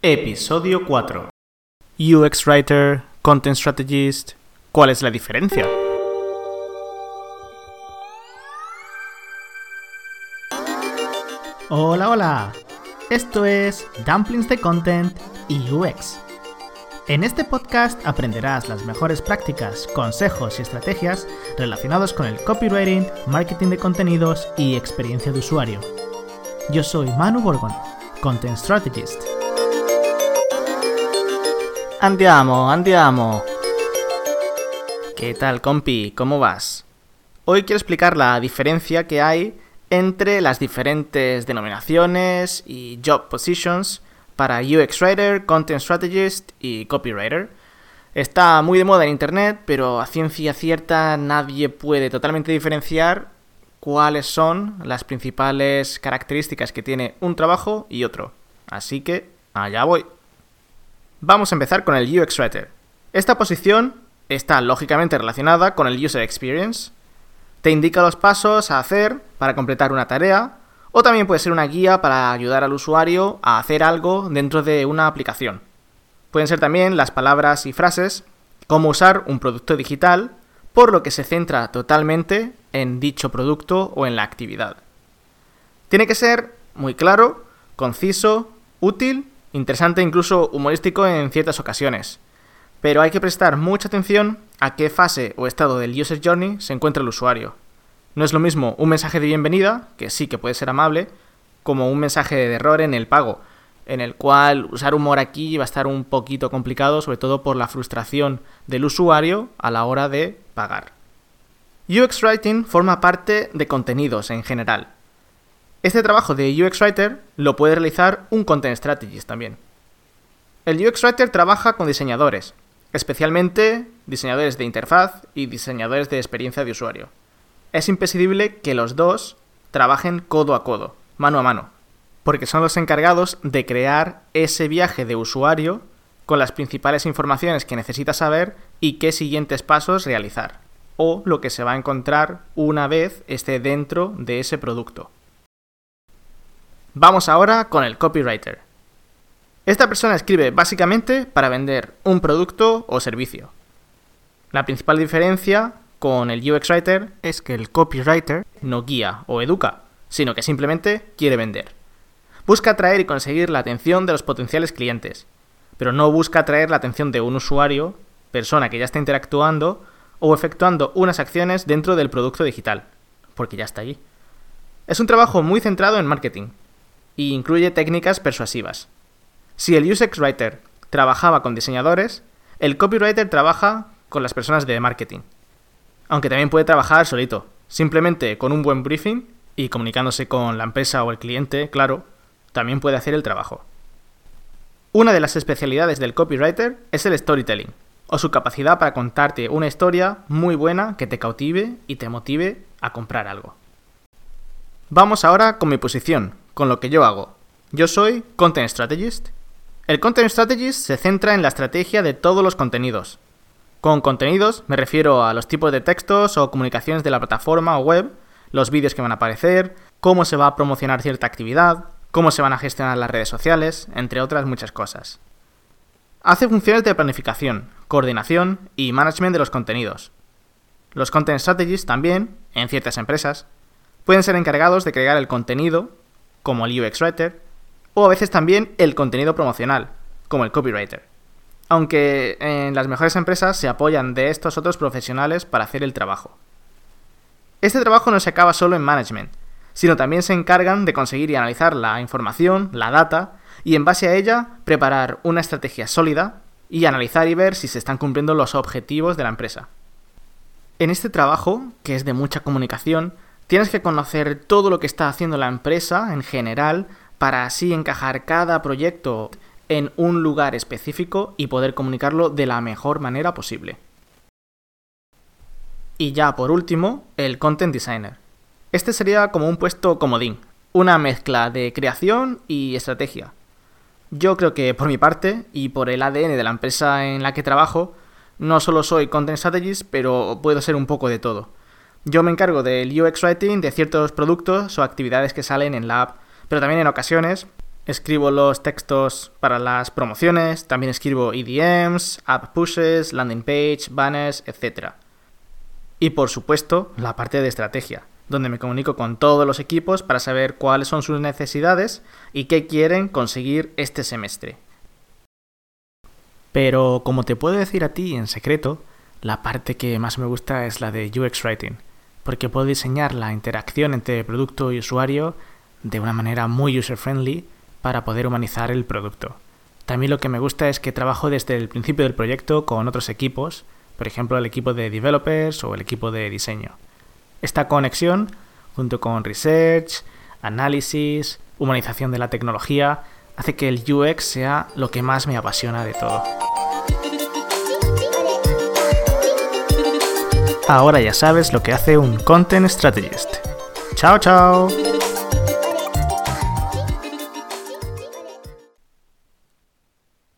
Episodio 4. UX Writer, Content Strategist. ¿Cuál es la diferencia? Hola, hola. Esto es Dumplings de Content y UX. En este podcast aprenderás las mejores prácticas, consejos y estrategias relacionados con el copywriting, marketing de contenidos y experiencia de usuario. Yo soy Manu Borgon, Content Strategist. Andiamo, andiamo. ¿Qué tal, compi? ¿Cómo vas? Hoy quiero explicar la diferencia que hay entre las diferentes denominaciones y job positions para UX Writer, Content Strategist y Copywriter. Está muy de moda en Internet, pero a ciencia cierta nadie puede totalmente diferenciar cuáles son las principales características que tiene un trabajo y otro. Así que allá voy. Vamos a empezar con el UX Writer. Esta posición está lógicamente relacionada con el User Experience. Te indica los pasos a hacer para completar una tarea o también puede ser una guía para ayudar al usuario a hacer algo dentro de una aplicación. Pueden ser también las palabras y frases, cómo usar un producto digital, por lo que se centra totalmente en dicho producto o en la actividad. Tiene que ser muy claro, conciso, útil, interesante incluso humorístico en ciertas ocasiones. Pero hay que prestar mucha atención a qué fase o estado del user journey se encuentra el usuario. No es lo mismo un mensaje de bienvenida, que sí que puede ser amable, como un mensaje de error en el pago, en el cual usar humor aquí va a estar un poquito complicado, sobre todo por la frustración del usuario a la hora de pagar. UX Writing forma parte de contenidos en general. Este trabajo de UX Writer lo puede realizar un Content Strategist también. El UX Writer trabaja con diseñadores, especialmente diseñadores de interfaz y diseñadores de experiencia de usuario es imprescindible que los dos trabajen codo a codo, mano a mano, porque son los encargados de crear ese viaje de usuario con las principales informaciones que necesita saber y qué siguientes pasos realizar, o lo que se va a encontrar una vez esté dentro de ese producto. Vamos ahora con el copywriter. Esta persona escribe básicamente para vender un producto o servicio. La principal diferencia con el UX Writer es que el copywriter no guía o educa, sino que simplemente quiere vender. Busca atraer y conseguir la atención de los potenciales clientes, pero no busca atraer la atención de un usuario, persona que ya está interactuando o efectuando unas acciones dentro del producto digital, porque ya está allí. Es un trabajo muy centrado en marketing e incluye técnicas persuasivas. Si el UX Writer trabajaba con diseñadores, el copywriter trabaja con las personas de marketing aunque también puede trabajar solito, simplemente con un buen briefing y comunicándose con la empresa o el cliente, claro, también puede hacer el trabajo. Una de las especialidades del copywriter es el storytelling, o su capacidad para contarte una historia muy buena que te cautive y te motive a comprar algo. Vamos ahora con mi posición, con lo que yo hago. Yo soy Content Strategist. El Content Strategist se centra en la estrategia de todos los contenidos, con contenidos me refiero a los tipos de textos o comunicaciones de la plataforma o web, los vídeos que van a aparecer, cómo se va a promocionar cierta actividad, cómo se van a gestionar las redes sociales, entre otras muchas cosas. Hace funciones de planificación, coordinación y management de los contenidos. Los content strategies también, en ciertas empresas, pueden ser encargados de crear el contenido, como el UX Writer, o a veces también el contenido promocional, como el copywriter aunque en las mejores empresas se apoyan de estos otros profesionales para hacer el trabajo. Este trabajo no se acaba solo en management, sino también se encargan de conseguir y analizar la información, la data, y en base a ella preparar una estrategia sólida y analizar y ver si se están cumpliendo los objetivos de la empresa. En este trabajo, que es de mucha comunicación, tienes que conocer todo lo que está haciendo la empresa en general para así encajar cada proyecto en un lugar específico y poder comunicarlo de la mejor manera posible. Y ya por último, el Content Designer. Este sería como un puesto comodín, una mezcla de creación y estrategia. Yo creo que por mi parte y por el ADN de la empresa en la que trabajo, no solo soy Content Strategist, pero puedo ser un poco de todo. Yo me encargo del UX Writing de ciertos productos o actividades que salen en la app, pero también en ocasiones Escribo los textos para las promociones, también escribo EDMs, app pushes, landing page, banners, etc. Y por supuesto, la parte de estrategia, donde me comunico con todos los equipos para saber cuáles son sus necesidades y qué quieren conseguir este semestre. Pero como te puedo decir a ti en secreto, la parte que más me gusta es la de UX Writing, porque puedo diseñar la interacción entre producto y usuario de una manera muy user-friendly para poder humanizar el producto. También lo que me gusta es que trabajo desde el principio del proyecto con otros equipos, por ejemplo el equipo de developers o el equipo de diseño. Esta conexión, junto con research, análisis, humanización de la tecnología, hace que el UX sea lo que más me apasiona de todo. Ahora ya sabes lo que hace un Content Strategist. Chao, chao.